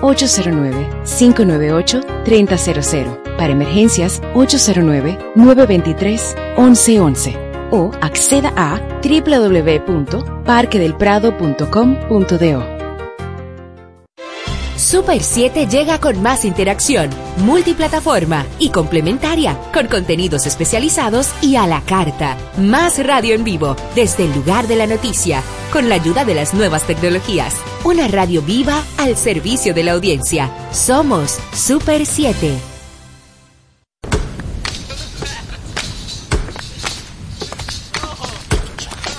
809-598-3000. Para emergencias, 809-923-1111 o acceda a www.parquedelprado.com.do. Super 7 llega con más interacción, multiplataforma y complementaria, con contenidos especializados y a la carta. Más radio en vivo, desde el lugar de la noticia, con la ayuda de las nuevas tecnologías. Una radio viva al servicio de la audiencia. Somos Super 7.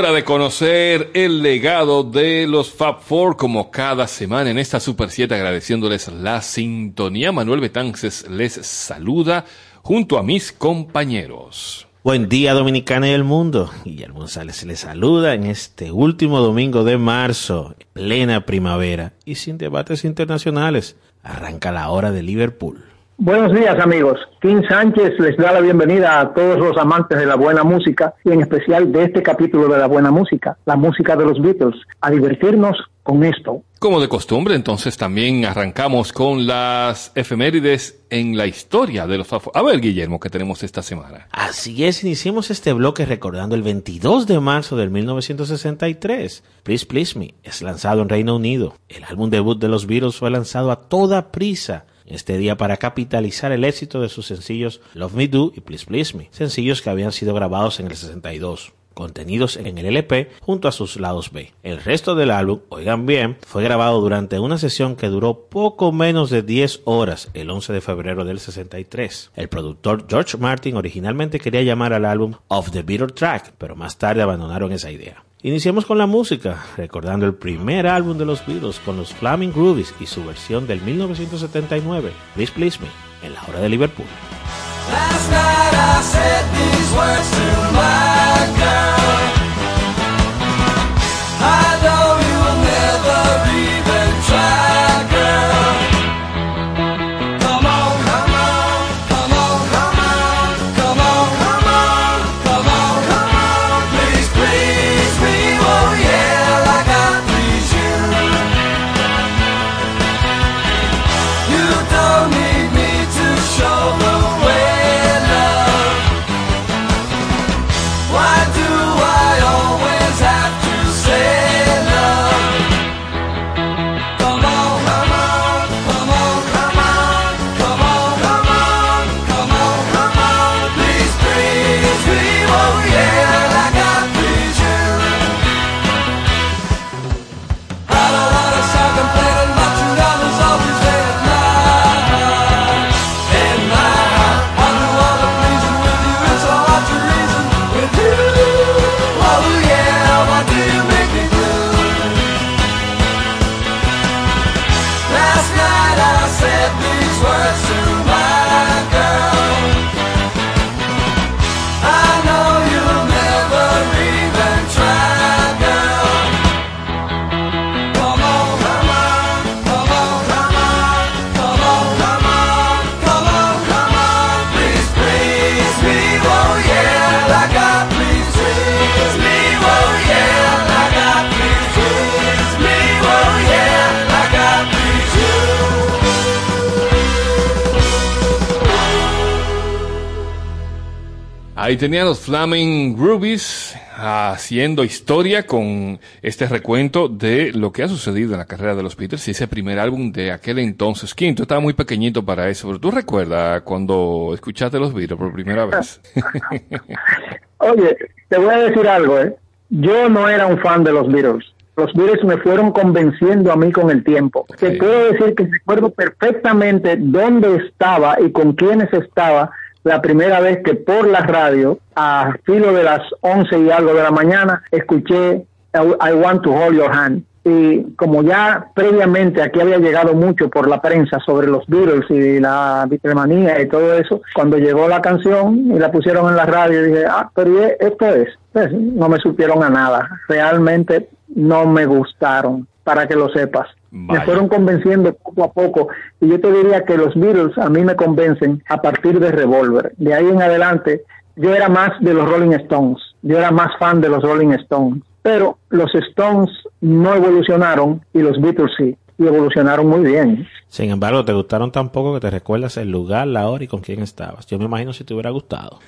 De conocer el legado de los Fab Four como cada semana en esta Super 7 agradeciéndoles la sintonía. Manuel Betances les saluda junto a mis compañeros. Buen día Dominicana y el mundo. Guillermo González les saluda en este último domingo de marzo, plena primavera y sin debates internacionales. Arranca la hora de Liverpool. Buenos días amigos. Kim Sánchez les da la bienvenida a todos los amantes de la buena música y en especial de este capítulo de la buena música, la música de los Beatles, a divertirnos con esto. Como de costumbre, entonces también arrancamos con las efemérides en la historia de los... A ver, Guillermo, ¿qué tenemos esta semana? Así es, iniciemos este bloque recordando el 22 de marzo del 1963. Please Please Me es lanzado en Reino Unido. El álbum debut de los Beatles fue lanzado a toda prisa este día para capitalizar el éxito de sus sencillos Love Me Do y Please Please Me, sencillos que habían sido grabados en el 62 contenidos en el LP junto a sus lados B. El resto del álbum, oigan bien, fue grabado durante una sesión que duró poco menos de 10 horas el 11 de febrero del 63. El productor George Martin originalmente quería llamar al álbum Of the Bitter Track, pero más tarde abandonaron esa idea. Iniciamos con la música, recordando el primer álbum de los Beatles con los Flaming Groovies y su versión del 1979, Please Please Me, en la hora de Liverpool. Ahí tenían los Flaming Rubies haciendo historia con este recuento de lo que ha sucedido en la carrera de los Beatles y ese primer álbum de aquel entonces. Quinto, estaba muy pequeñito para eso, pero tú recuerdas cuando escuchaste los Beatles por primera vez. Oye, te voy a decir algo, ¿eh? Yo no era un fan de los Beatles. Los Beatles me fueron convenciendo a mí con el tiempo. Te puedo decir que recuerdo perfectamente dónde estaba y con quiénes estaba la primera vez que por la radio, a filo de las once y algo de la mañana, escuché I Want to Hold Your Hand. Y como ya previamente aquí había llegado mucho por la prensa sobre los Beatles y la Beatlemanía y todo eso, cuando llegó la canción y la pusieron en la radio, dije, ah, pero esto es. Pues, no me supieron a nada. Realmente no me gustaron, para que lo sepas. Me fueron convenciendo poco a poco. Y yo te diría que los Beatles a mí me convencen a partir de Revolver. De ahí en adelante, yo era más de los Rolling Stones. Yo era más fan de los Rolling Stones. Pero los Stones no evolucionaron y los Beatles sí. Y evolucionaron muy bien. Sin embargo, te gustaron tan poco que te recuerdas el lugar, la hora y con quién estabas. Yo me imagino si te hubiera gustado.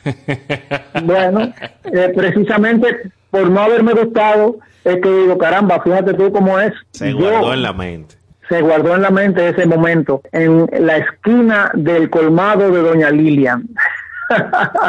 bueno, eh, precisamente por no haberme gustado, es que digo, caramba, fíjate tú cómo es. Se guardó en la mente. Se guardó en la mente ese momento, en la esquina del colmado de Doña Lilian.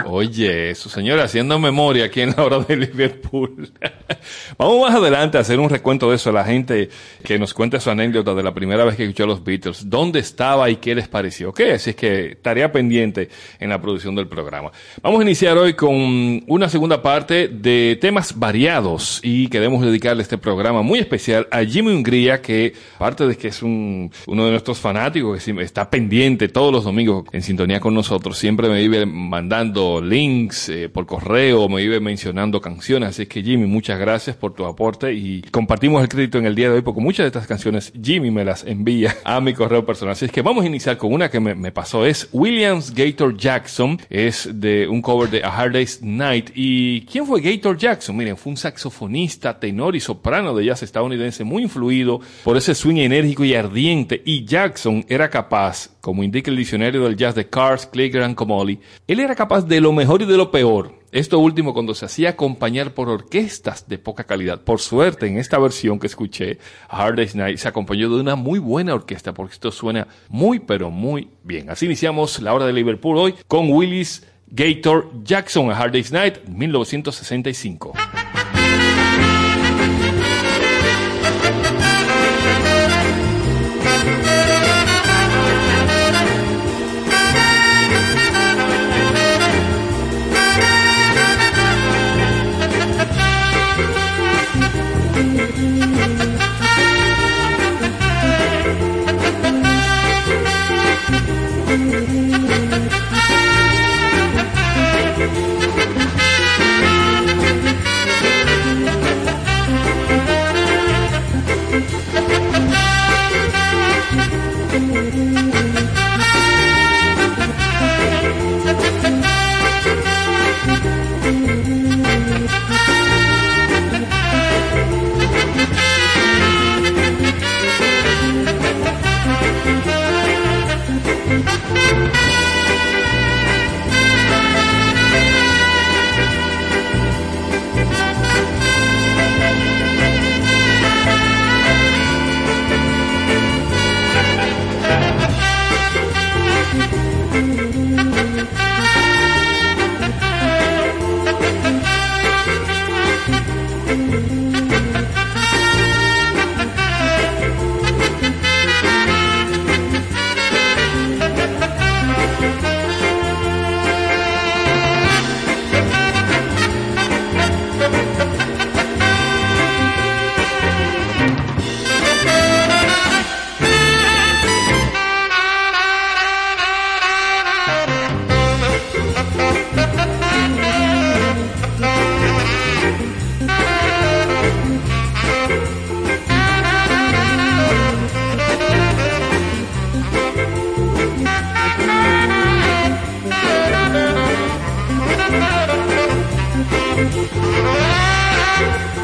Oye, eso, señora, haciendo memoria aquí en la hora de Liverpool. Vamos más adelante a hacer un recuento de eso, a la gente que nos cuente su anécdota de la primera vez que escuchó a los Beatles, dónde estaba y qué les pareció. Ok, así es que tarea pendiente en la producción del programa. Vamos a iniciar hoy con una segunda parte de temas variados y queremos dedicarle este programa muy especial a Jimmy Hungría, que aparte de que es un, uno de nuestros fanáticos, que está pendiente todos los domingos en sintonía con nosotros, siempre me vive mandando links eh, por correo, me iba mencionando canciones, así que Jimmy, muchas gracias por tu aporte y compartimos el crédito en el día de hoy porque muchas de estas canciones Jimmy me las envía a mi correo personal. Así es que vamos a iniciar con una que me, me pasó, es Williams Gator Jackson, es de un cover de A Hard Day's Night. ¿Y quién fue Gator Jackson? Miren, fue un saxofonista, tenor y soprano de jazz estadounidense muy influido por ese swing enérgico y ardiente y Jackson era capaz, como indica el diccionario del jazz de Cars, Kliger and Comolli, él era capaz de lo mejor y de lo peor. Esto último cuando se hacía acompañar por orquestas de poca calidad. Por suerte, en esta versión que escuché, Hard Day's Night se acompañó de una muy buena orquesta porque esto suena muy pero muy bien. Así iniciamos la hora de Liverpool hoy con Willis Gator Jackson a Hard Day's Night 1965. dance.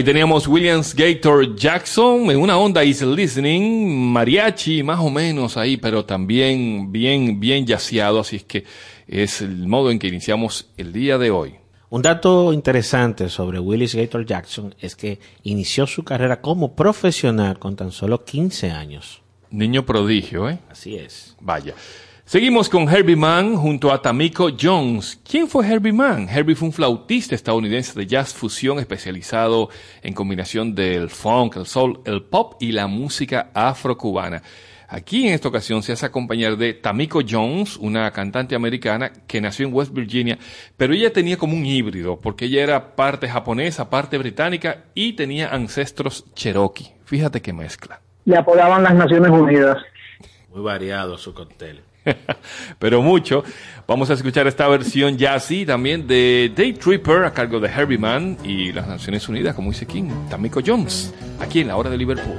Ahí teníamos Williams Gator Jackson en una onda is listening, mariachi más o menos ahí, pero también bien, bien yaceado, así es que es el modo en que iniciamos el día de hoy. Un dato interesante sobre Willis Gator Jackson es que inició su carrera como profesional con tan solo 15 años. Niño prodigio, ¿eh? Así es. Vaya. Seguimos con Herbie Mann junto a Tamiko Jones. ¿Quién fue Herbie Mann? Herbie fue un flautista estadounidense de jazz fusión especializado en combinación del funk, el soul, el pop y la música afrocubana. Aquí en esta ocasión se hace acompañar de Tamiko Jones, una cantante americana que nació en West Virginia, pero ella tenía como un híbrido, porque ella era parte japonesa, parte británica y tenía ancestros cherokee. Fíjate qué mezcla. Le apodaban las Naciones Unidas. Muy variado su cóctel. pero mucho. Vamos a escuchar esta versión ya así también de Day Tripper a cargo de Herbie Mann y las Naciones Unidas, como dice King, Tamiko Jones, aquí en la hora de Liverpool.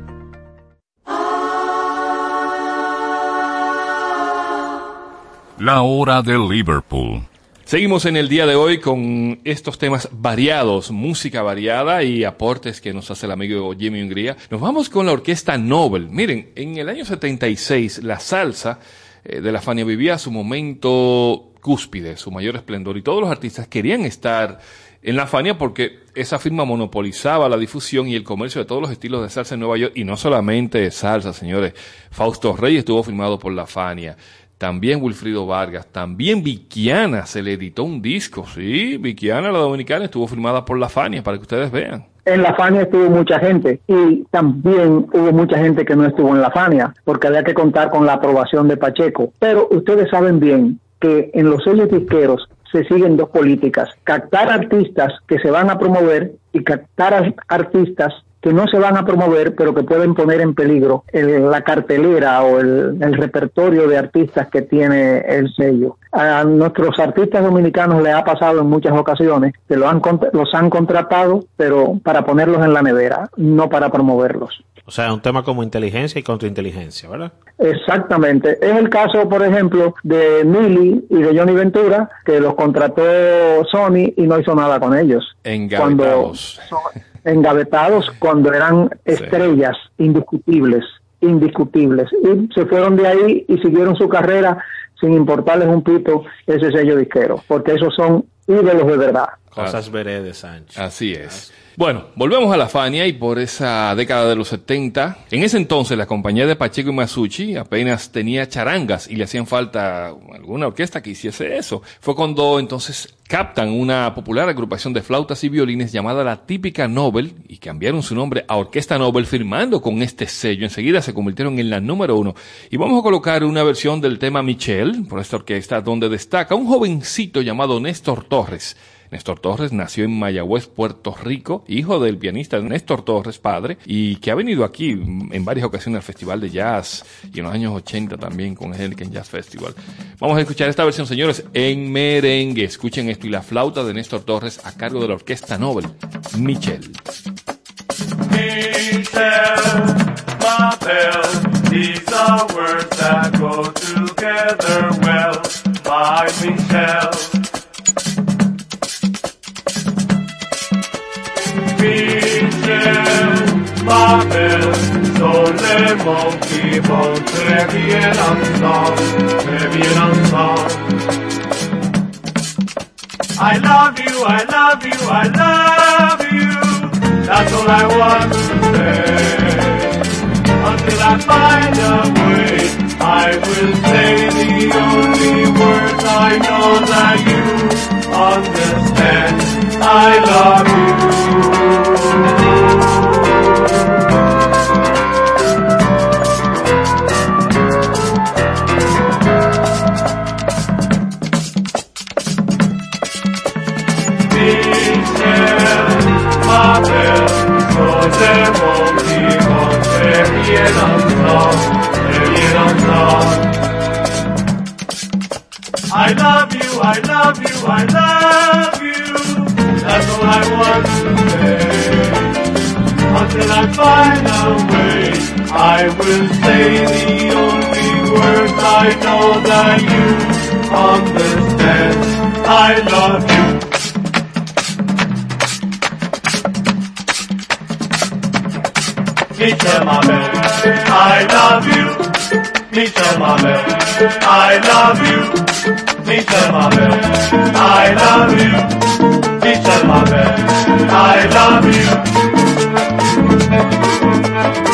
La hora de Liverpool. Seguimos en el día de hoy con estos temas variados, música variada y aportes que nos hace el amigo Jimmy Hungría. Nos vamos con la orquesta Nobel. Miren, en el año 76 la salsa eh, de la Fania vivía su momento cúspide, su mayor esplendor y todos los artistas querían estar en la Fania porque esa firma monopolizaba la difusión y el comercio de todos los estilos de salsa en Nueva York y no solamente salsa, señores. Fausto Rey estuvo firmado por la Fania también Wilfrido Vargas, también Viquiana se le editó un disco, sí, Viquiana la dominicana estuvo firmada por la Fania para que ustedes vean. En la Fania estuvo mucha gente y también hubo mucha gente que no estuvo en la Fania porque había que contar con la aprobación de Pacheco. Pero ustedes saben bien que en los sellos disqueros se siguen dos políticas, captar artistas que se van a promover y captar artistas que no se van a promover, pero que pueden poner en peligro el- la cartelera o el, el repertorio de artistas que tiene el sello. A nuestros artistas dominicanos les ha pasado en muchas ocasiones que lo han, los han contratado, pero para ponerlos en la nevera, no para promoverlos. O sea, un tema como inteligencia y contrainteligencia, ¿verdad? Exactamente. Es el caso, por ejemplo, de Millie y de Johnny Ventura, que los contrató Sony y no hizo nada con ellos. Engavetados. Cuando, engavetados cuando eran estrellas indiscutibles, indiscutibles. Y se fueron de ahí y siguieron su carrera sin importarles un pito ese sello disquero, porque esos son ídolos de verdad. Cosas veré de Sánchez. Así es. Bueno, volvemos a la Fania y por esa década de los 70, en ese entonces la compañía de Pacheco y Masucci apenas tenía charangas y le hacían falta alguna orquesta que hiciese eso. Fue cuando entonces captan una popular agrupación de flautas y violines llamada la Típica Nobel y cambiaron su nombre a Orquesta Nobel firmando con este sello. Enseguida se convirtieron en la número uno. Y vamos a colocar una versión del tema Michelle por esta orquesta donde destaca un jovencito llamado Néstor Torres. Néstor Torres nació en Mayagüez, Puerto Rico, hijo del pianista Néstor Torres, padre, y que ha venido aquí en varias ocasiones al Festival de Jazz y en los años 80 también con el Helican Jazz Festival. Vamos a escuchar esta versión, señores, en merengue. Escuchen esto y la flauta de Néstor Torres a cargo de la Orquesta Nobel. My Michelle. Mots qui vont très bien ensemble, très bien ensemble. I love you, I love you, I love you. That's all I want to say. Until I find a way, I will say the only words I know that you understand. I love you. I love you, I love you, I love you. That's all I want to say. Until I find a way, I will say the only words I know that you understand. I love you. Michel, baby, I love you. Michelle Mabel, I love you. Michelle Mabel, I love you. Michelle Mabel, I love you. No hay.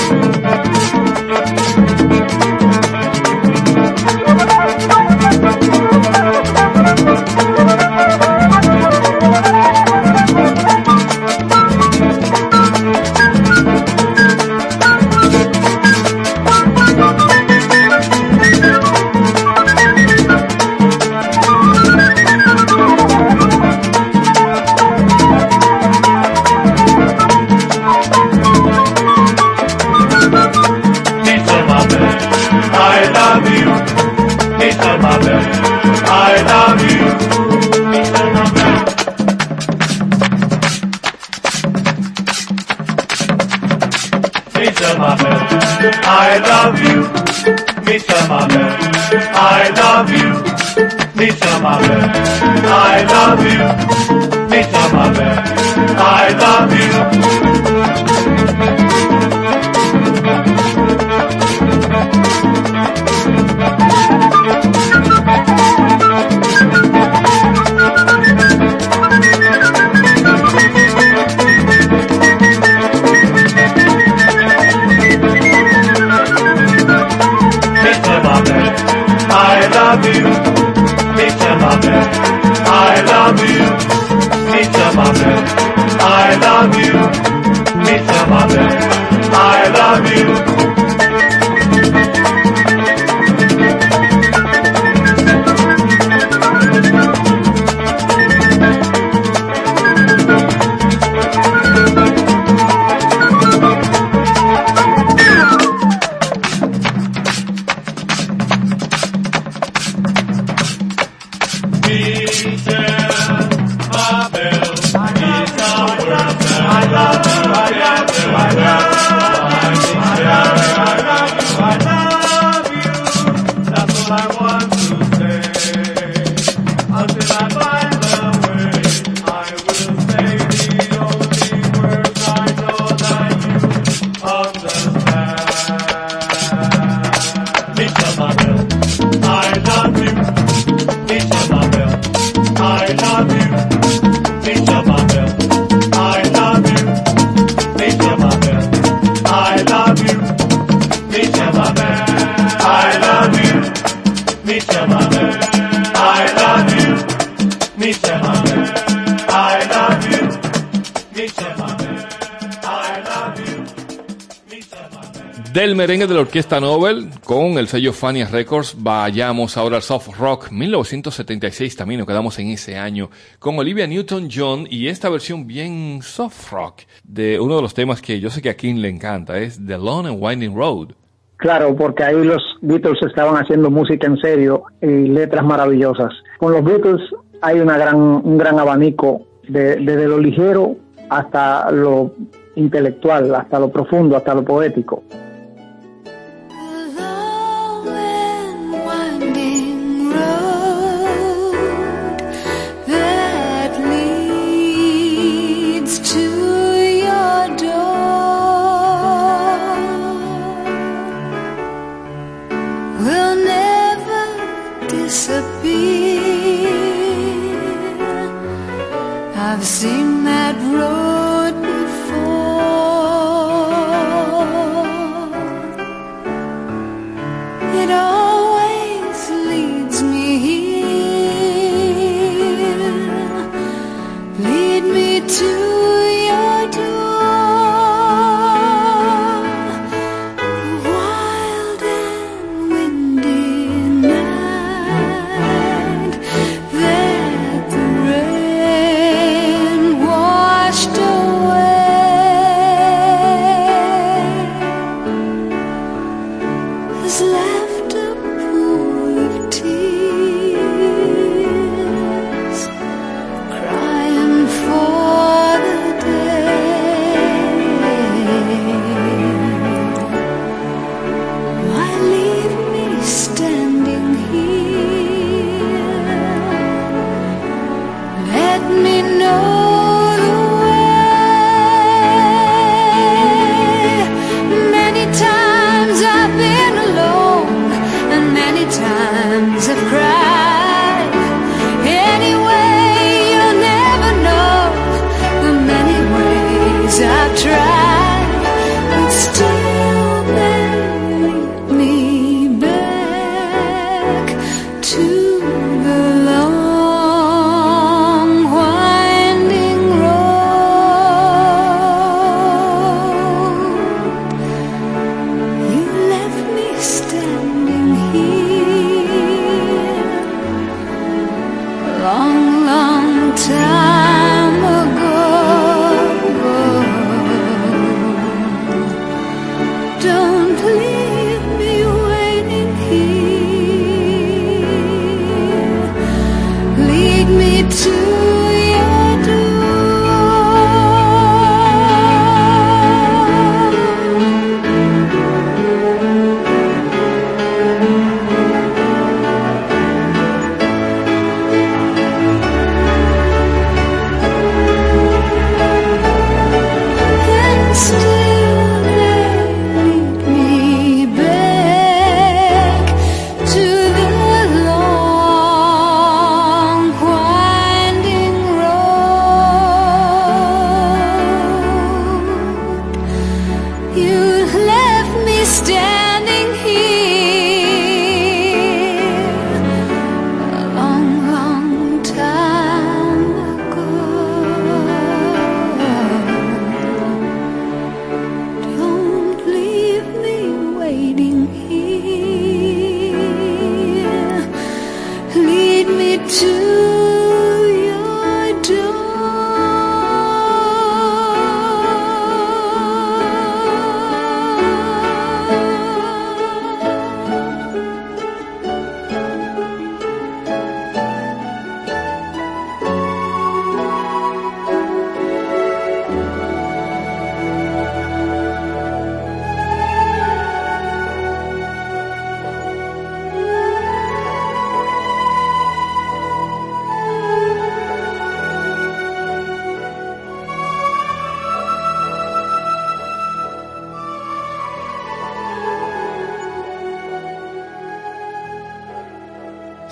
Del merengue de la Orquesta Nobel con el sello Fania Records, vayamos ahora al soft rock 1976 también, nos quedamos en ese año con Olivia Newton-John y esta versión bien soft rock de uno de los temas que yo sé que a King le encanta, es The Long and Winding Road. Claro, porque ahí los Beatles estaban haciendo música en serio y letras maravillosas. Con los Beatles hay un gran abanico de- desde lo ligero hasta lo intelectual, hasta lo profundo, hasta lo poético.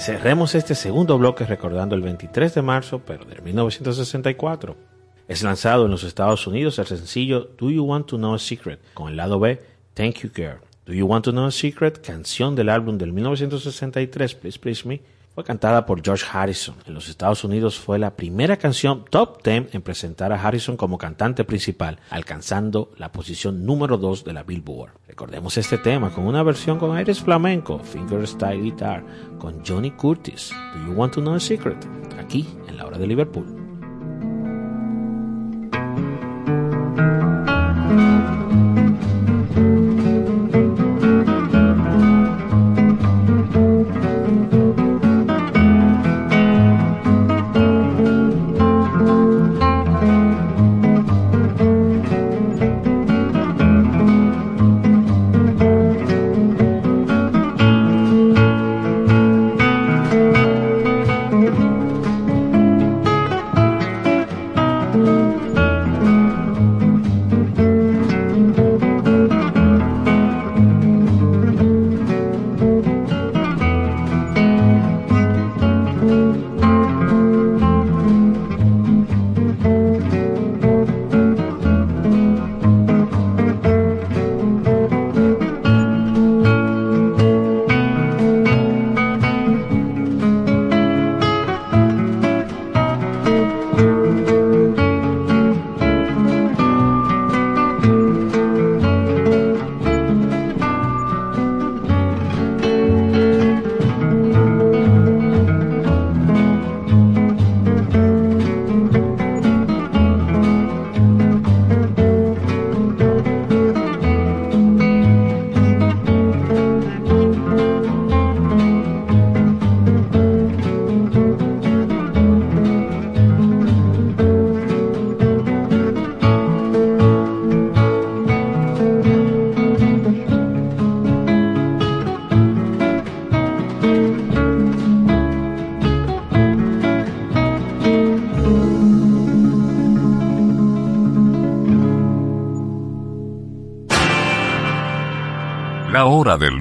Cerremos este segundo bloque recordando el 23 de marzo, pero de 1964. Es lanzado en los Estados Unidos el sencillo Do You Want to Know a Secret, con el lado B, Thank You Girl. Do You Want to Know a Secret, canción del álbum del 1963, Please Please Me, fue cantada por George Harrison. En los Estados Unidos fue la primera canción top 10 en presentar a Harrison como cantante principal, alcanzando la posición número 2 de la Billboard. Recordemos este tema con una versión con aires flamenco, fingerstyle guitar, con Johnny Curtis. Do You Want to Know a Secret? Aquí, en la hora de Liverpool.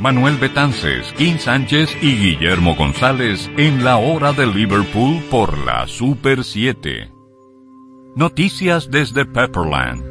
Manuel Betances, Kim Sánchez y Guillermo González en la hora de Liverpool por la Super 7. Noticias desde Pepperland.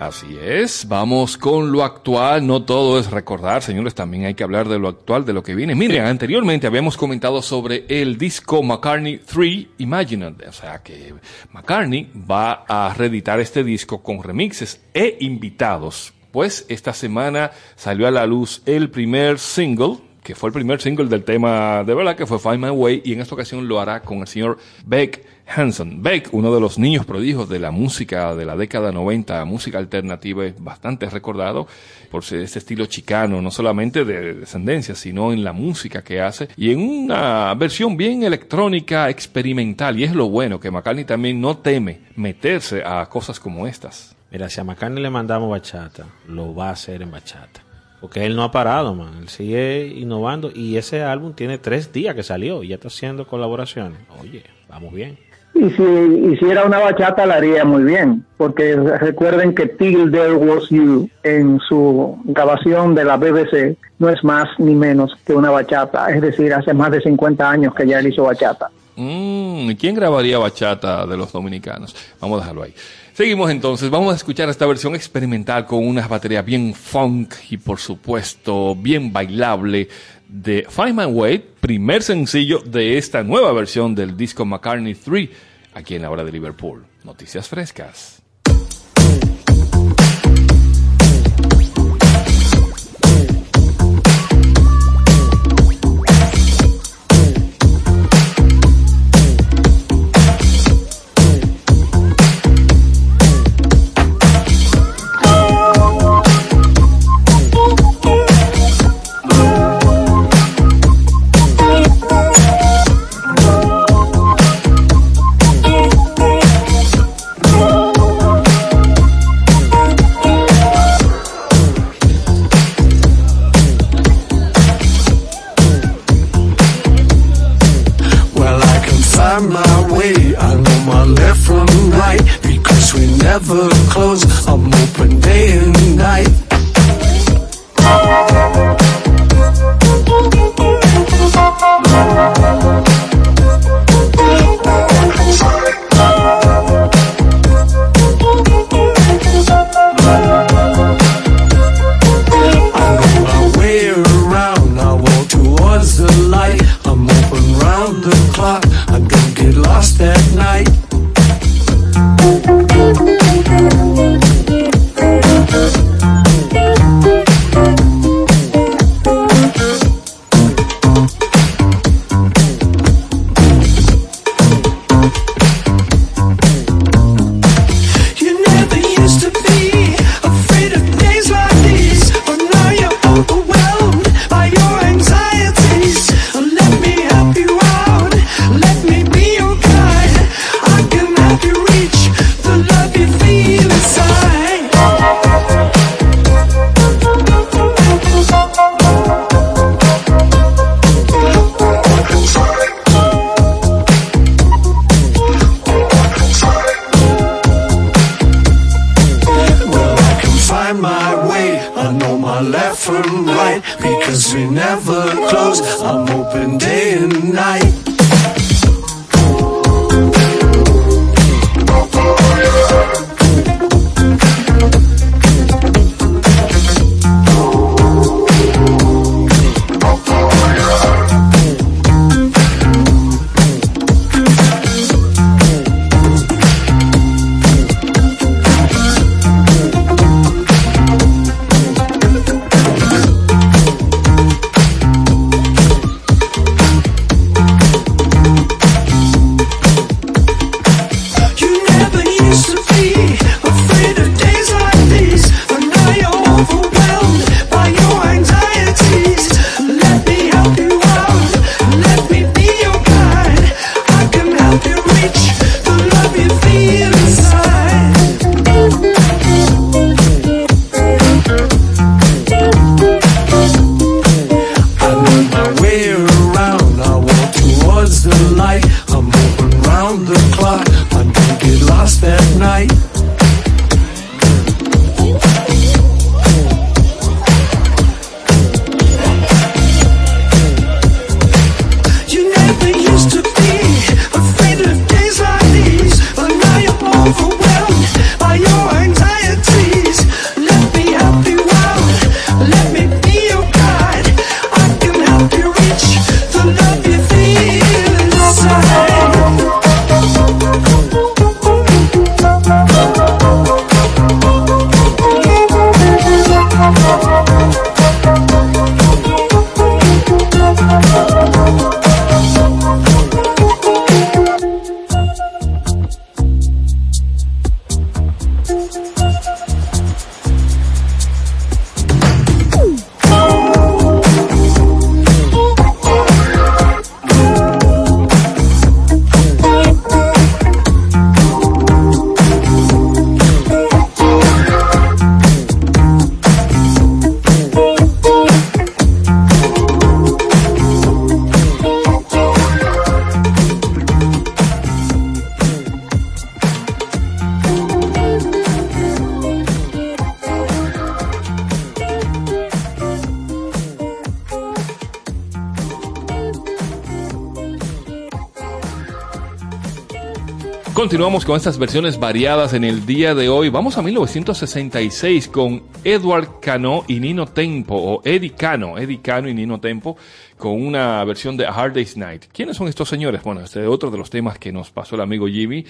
Así es, vamos con lo actual, no todo es recordar, señores, también hay que hablar de lo actual, de lo que viene. Miren, anteriormente habíamos comentado sobre el disco McCartney 3 Imaginary, o sea que McCartney va a reeditar este disco con remixes e invitados. Pues esta semana salió a la luz el primer single, que fue el primer single del tema de verdad, que fue Find My Way, y en esta ocasión lo hará con el señor Beck Hanson. Beck, uno de los niños prodigios de la música de la década 90, música alternativa, es bastante recordado por ese estilo chicano, no solamente de descendencia, sino en la música que hace, y en una versión bien electrónica, experimental, y es lo bueno, que McCartney también no teme meterse a cosas como estas. Mira, si a McCartney le mandamos bachata, lo va a hacer en bachata. Porque él no ha parado, man. Él sigue innovando. Y ese álbum tiene tres días que salió y ya está haciendo colaboraciones. Oye, vamos bien. Y si hiciera una bachata la haría muy bien, porque recuerden que Till There Was You en su grabación de la BBC no es más ni menos que una bachata, es decir, hace más de 50 años que ya él hizo bachata. Mm, ¿y ¿Quién grabaría bachata de los dominicanos? Vamos a dejarlo ahí. Seguimos entonces, vamos a escuchar esta versión experimental con unas baterías bien funk y por supuesto bien bailable de Find My Way, primer sencillo de esta nueva versión del disco McCartney 3, aquí en la hora de Liverpool. Noticias frescas. Because we never close. I'm open day and night. Continuamos con estas versiones variadas en el día de hoy. Vamos a 1966 con Edward Cano y Nino Tempo, o Eddie Cano, Eddie Cano y Nino Tempo, con una versión de A Hard Day's Night. ¿Quiénes son estos señores? Bueno, este es otro de los temas que nos pasó el amigo Jimmy.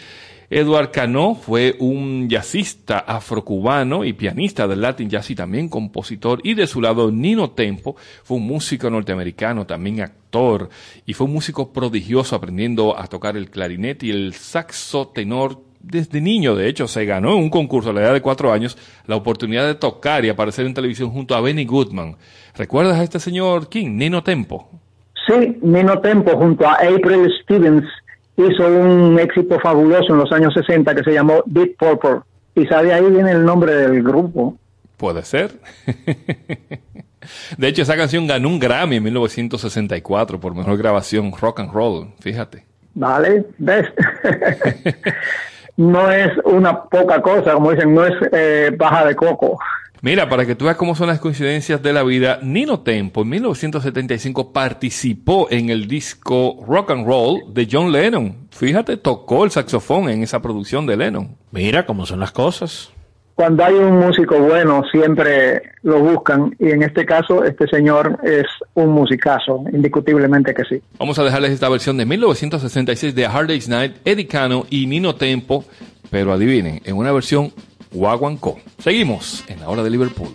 Edward Cano fue un jazzista afrocubano y pianista del Latin Jazz y también compositor. Y de su lado, Nino Tempo fue un músico norteamericano, también actor, y fue un músico prodigioso aprendiendo a tocar el clarinete y el saxo tenor desde niño, de hecho, se ganó en un concurso a la edad de cuatro años la oportunidad de tocar y aparecer en televisión junto a Benny Goodman. ¿Recuerdas a este señor King, Nino Tempo? Sí, Nino Tempo junto a April Stevens hizo un éxito fabuloso en los años 60 que se llamó Deep Purple. Quizá de ahí viene el nombre del grupo. Puede ser. De hecho, esa canción ganó un Grammy en 1964 por mejor grabación rock and roll, fíjate. ¿Vale? ¿Ves? no es una poca cosa, como dicen, no es eh, baja de coco. Mira, para que tú veas cómo son las coincidencias de la vida, Nino Tempo en 1975 participó en el disco Rock and Roll de John Lennon. Fíjate, tocó el saxofón en esa producción de Lennon. Mira cómo son las cosas. Cuando hay un músico bueno, siempre lo buscan, y en este caso, este señor es un musicazo, indiscutiblemente que sí. Vamos a dejarles esta versión de 1966 de Hard Day's Night, Eddie Cano y Nino Tempo, pero adivinen, en una versión guaguancó. Seguimos en la hora de Liverpool.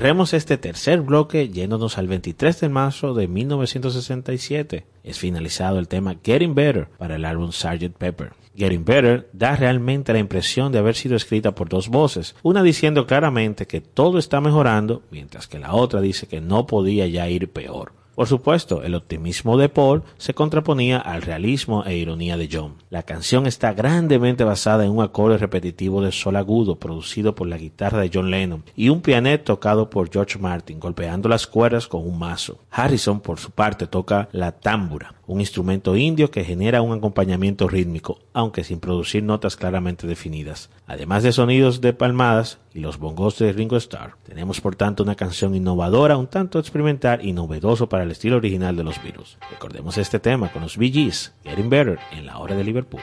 Cerremos este tercer bloque yéndonos al 23 de marzo de 1967. Es finalizado el tema Getting Better para el álbum Sgt. Pepper. Getting Better da realmente la impresión de haber sido escrita por dos voces, una diciendo claramente que todo está mejorando, mientras que la otra dice que no podía ya ir peor. Por supuesto, el optimismo de Paul se contraponía al realismo e ironía de John. La canción está grandemente basada en un acorde repetitivo de sol agudo producido por la guitarra de John Lennon y un pianet tocado por George Martin golpeando las cuerdas con un mazo. Harrison, por su parte, toca la támbura, un instrumento indio que genera un acompañamiento rítmico, aunque sin producir notas claramente definidas. Además de sonidos de palmadas y los bongos de Ringo Starr, tenemos por tanto una canción innovadora, un tanto experimental y novedoso para el estilo original de los Beatles. Recordemos este tema con los Bee Gees, Getting Better, en la hora de Liverpool.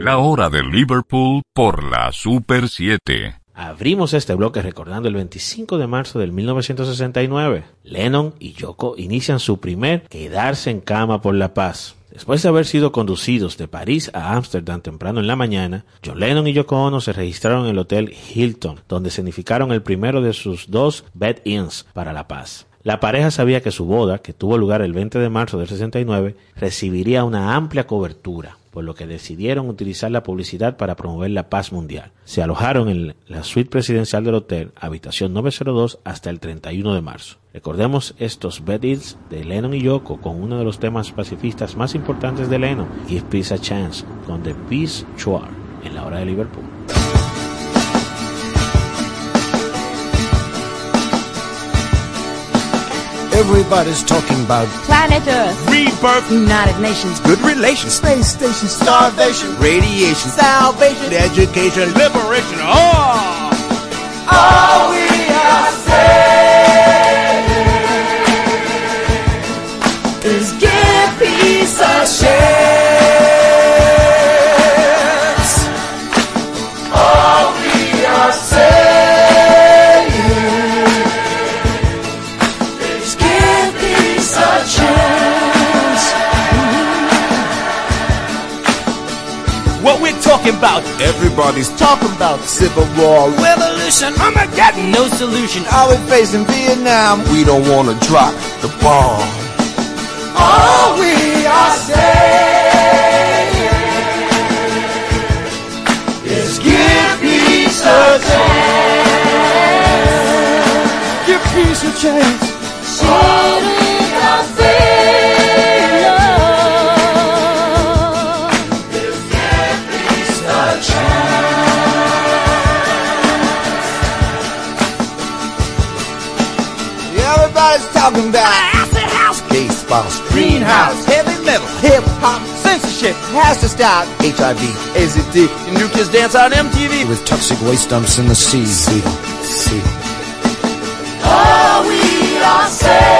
La hora de Liverpool por la Super 7. Abrimos este bloque recordando el 25 de marzo del 1969. Lennon y Yoko inician su primer quedarse en cama por la paz. Después de haber sido conducidos de París a Ámsterdam temprano en la mañana, John Lennon y Yoko Ono se registraron en el Hotel Hilton, donde significaron el primero de sus dos bed-ins para la paz. La pareja sabía que su boda, que tuvo lugar el 20 de marzo del 69, recibiría una amplia cobertura, por lo que decidieron utilizar la publicidad para promover la paz mundial. Se alojaron en la suite presidencial del hotel, habitación 902, hasta el 31 de marzo. Recordemos estos bed-ins de Lennon y Yoko con uno de los temas pacifistas más importantes de Lennon, Give Peace a Chance, con The Peace Choir, en la hora de Liverpool. Everybody's talking about Planet Earth. rebirth, United Nations. good relations, space station, starvation, radiation, salvation, education, liberation. Oh! All we are saying is give peace a chance. Talking about, Everybody's talking about civil war, revolution, Armageddon. no solution. Are we facing Vietnam? We don't want to drop the bomb. All we are saying is give peace a chance. Give peace a chance. Spouse, greenhouse, heavy metal, hip hop, censorship has to stop. HIV, AZT, and new kids dance on MTV with toxic waste dumps in the sea. See, see. All we are saying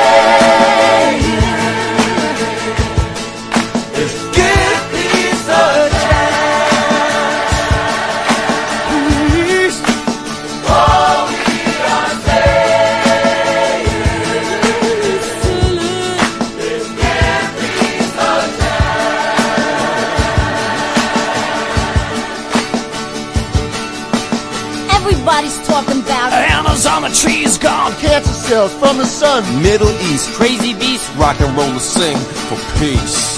From the sun. Middle East, Crazy beast, rock and roll to sing for peace.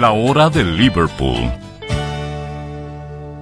La hora de Liverpool.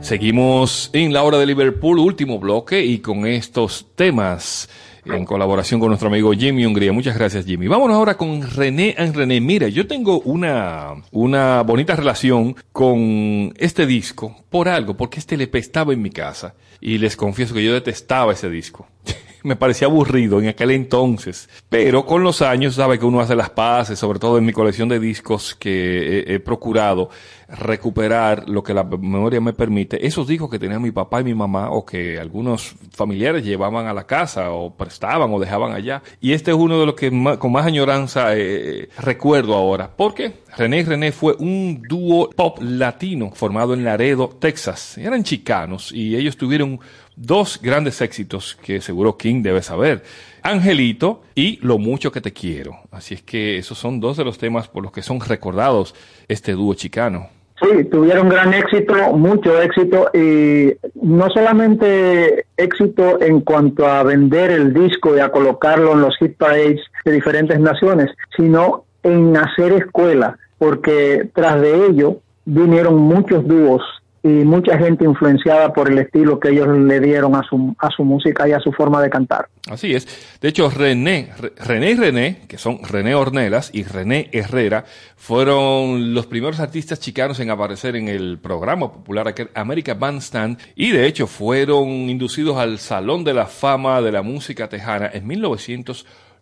Seguimos en la hora de Liverpool, último bloque, y con estos temas en colaboración con nuestro amigo Jimmy Hungría. Muchas gracias, Jimmy. Vámonos ahora con René and René. Mira, yo tengo una, una bonita relación con este disco por algo, porque este LP estaba en mi casa y les confieso que yo detestaba ese disco. me parecía aburrido en aquel entonces. Pero con los años, sabe que uno hace las paces, sobre todo en mi colección de discos que he, procurado recuperar lo que la memoria me permite. Esos discos que tenían mi papá y mi mamá o que algunos familiares llevaban a la casa o prestaban o dejaban allá. Y este es uno de los que con más añoranza eh, recuerdo ahora. Porque René y René fue un dúo pop latino formado en Laredo, Texas. Eran chicanos y ellos tuvieron dos grandes éxitos que seguro King debe saber. Angelito y Lo mucho que te quiero. Así es que esos son dos de los temas por los que son recordados este dúo chicano. Sí, tuvieron gran éxito, mucho éxito y no solamente éxito en cuanto a vender el disco y a colocarlo en los hit parades de diferentes naciones, sino en hacer escuela, porque tras de ello vinieron muchos dúos y mucha gente influenciada por el estilo que ellos le dieron a su, a su música y a su forma de cantar. Así es. De hecho, René, Re- René y René, que son René Ornelas y René Herrera, fueron los primeros artistas chicanos en aparecer en el programa popular aquel American Bandstand y de hecho fueron inducidos al Salón de la Fama de la Música Tejana en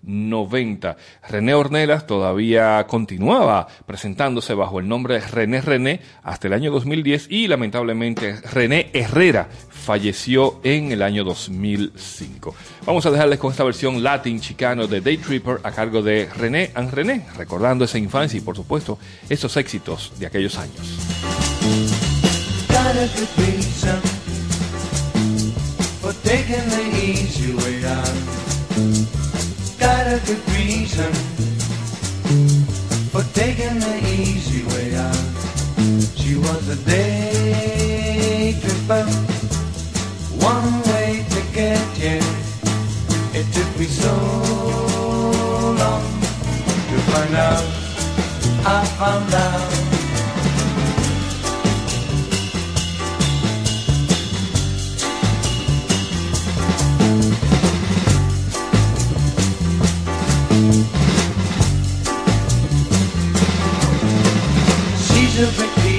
1990. René Ornelas todavía continuaba presentándose bajo el nombre de René René hasta el año 2010 y lamentablemente René Herrera falleció en el año 2005. Vamos a dejarles con esta versión latin chicano de Day Tripper a cargo de René and René, recordando esa infancia y por supuesto esos éxitos de aquellos años. Got a good reason for taking the easy way out. She was a day tripper, one way to get here. It took me so long to find out. I found out. She's a big.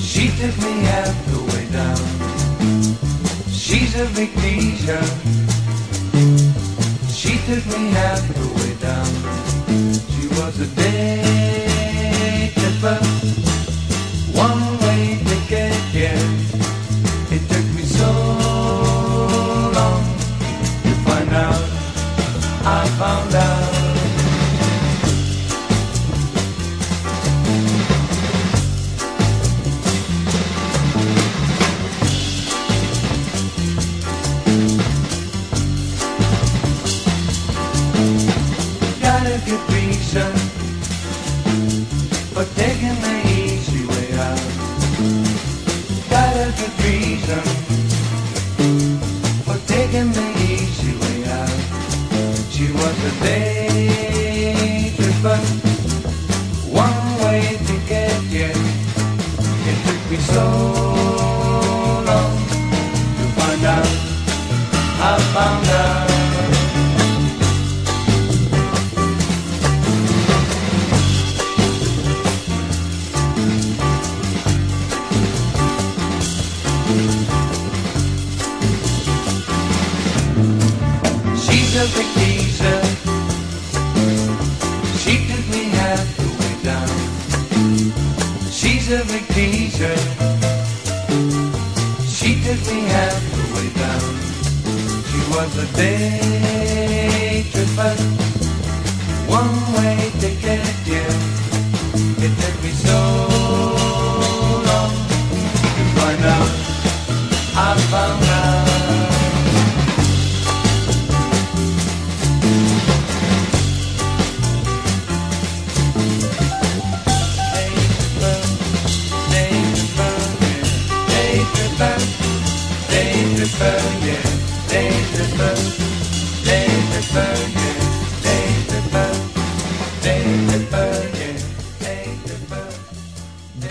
She took me half the way down. She's a teaser. She took me half the way down. She was a day tripper, one for taking the easy way out. She was a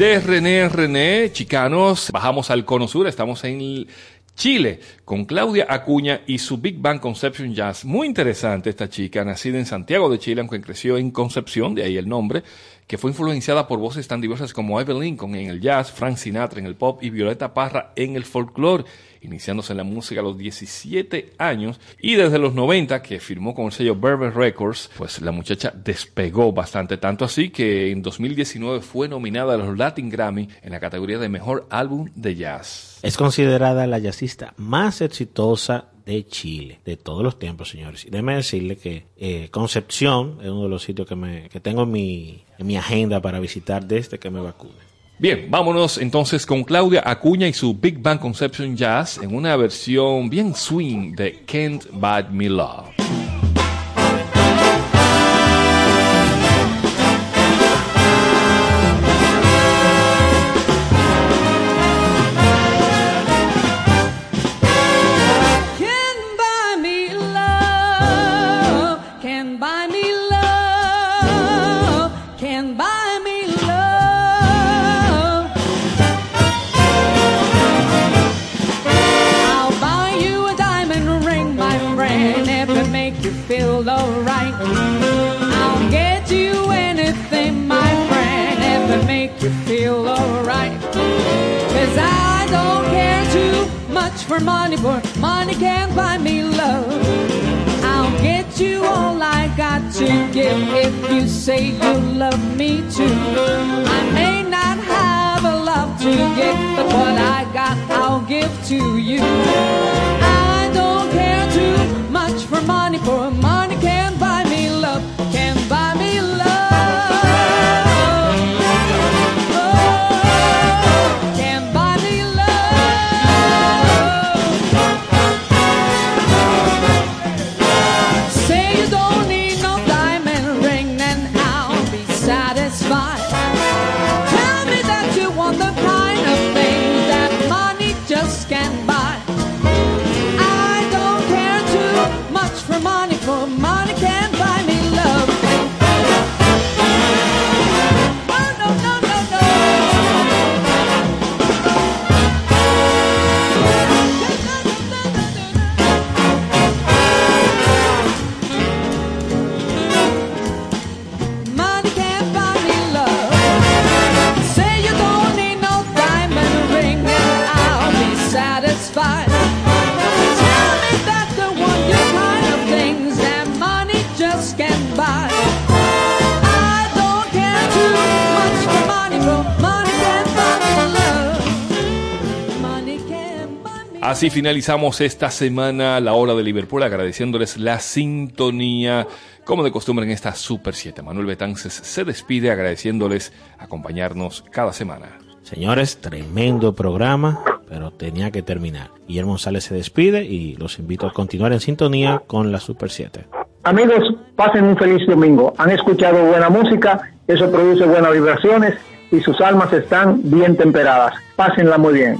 René en René, chicanos, bajamos al Cono Sur, estamos en Chile con Claudia Acuña y su Big Bang Conception Jazz. Muy interesante esta chica, nacida en Santiago de Chile, aunque creció en Concepción, de ahí el nombre, que fue influenciada por voces tan diversas como Evelyn Lincoln en el jazz, Frank Sinatra en el pop y Violeta Parra en el folclore, iniciándose en la música a los 17 años y desde los 90 que firmó con el sello Berber Records, pues la muchacha despegó bastante, tanto así que en 2019 fue nominada a los Latin Grammy en la categoría de Mejor Álbum de Jazz. Es considerada la jazzista más exitosa de Chile, de todos los tiempos, señores. Y decirle que eh, Concepción es uno de los sitios que, me, que tengo en mi, en mi agenda para visitar desde que me vacune. Bien, vámonos entonces con Claudia Acuña y su Big Bang Conception Jazz en una versión bien swing de Can't Buy Me Love. For money, but money can't buy me love. I'll get you all I got to give if you say you love me too. I may not have a lot to give, but what I got I'll give to you. Así finalizamos esta semana la hora de Liverpool agradeciéndoles la sintonía como de costumbre en esta Super 7. Manuel Betances se despide agradeciéndoles acompañarnos cada semana. Señores, tremendo programa, pero tenía que terminar. Guillermo González se despide y los invito a continuar en sintonía con la Super 7. Amigos, pasen un feliz domingo. Han escuchado buena música, eso produce buenas vibraciones y sus almas están bien temperadas. Pásenla muy bien.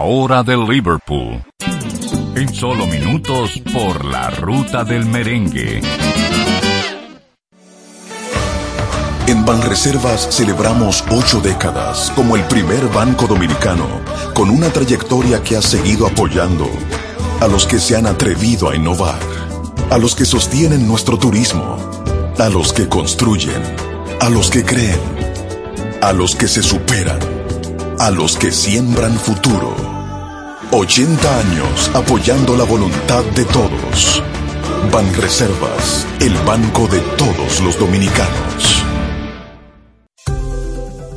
Hora de Liverpool. En solo minutos por la ruta del merengue. En Banreservas celebramos ocho décadas como el primer banco dominicano con una trayectoria que ha seguido apoyando a los que se han atrevido a innovar, a los que sostienen nuestro turismo, a los que construyen, a los que creen, a los que se superan, a los que siembran futuro. 80 años apoyando la voluntad de todos. Banreservas, el banco de todos los dominicanos.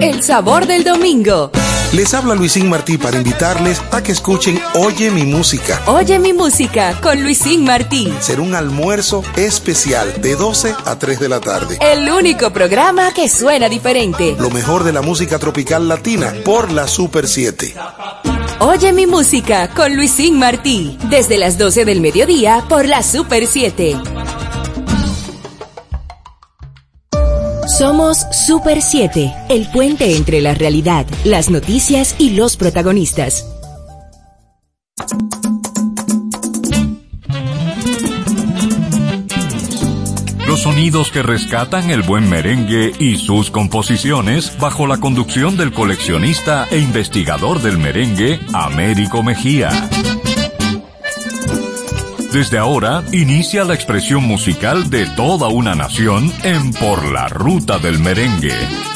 El sabor del domingo. Les habla Luisín Martí para invitarles a que escuchen Oye mi música. Oye mi música con Luisín Martí. Será un almuerzo especial de 12 a 3 de la tarde. El único programa que suena diferente. Lo mejor de la música tropical latina por la Super 7. Oye mi música con Luisín Martí. Desde las 12 del mediodía por la Super 7. Somos Super 7, el puente entre la realidad, las noticias y los protagonistas. Los sonidos que rescatan el buen merengue y sus composiciones bajo la conducción del coleccionista e investigador del merengue, Américo Mejía. Desde ahora inicia la expresión musical de toda una nación en Por la Ruta del Merengue.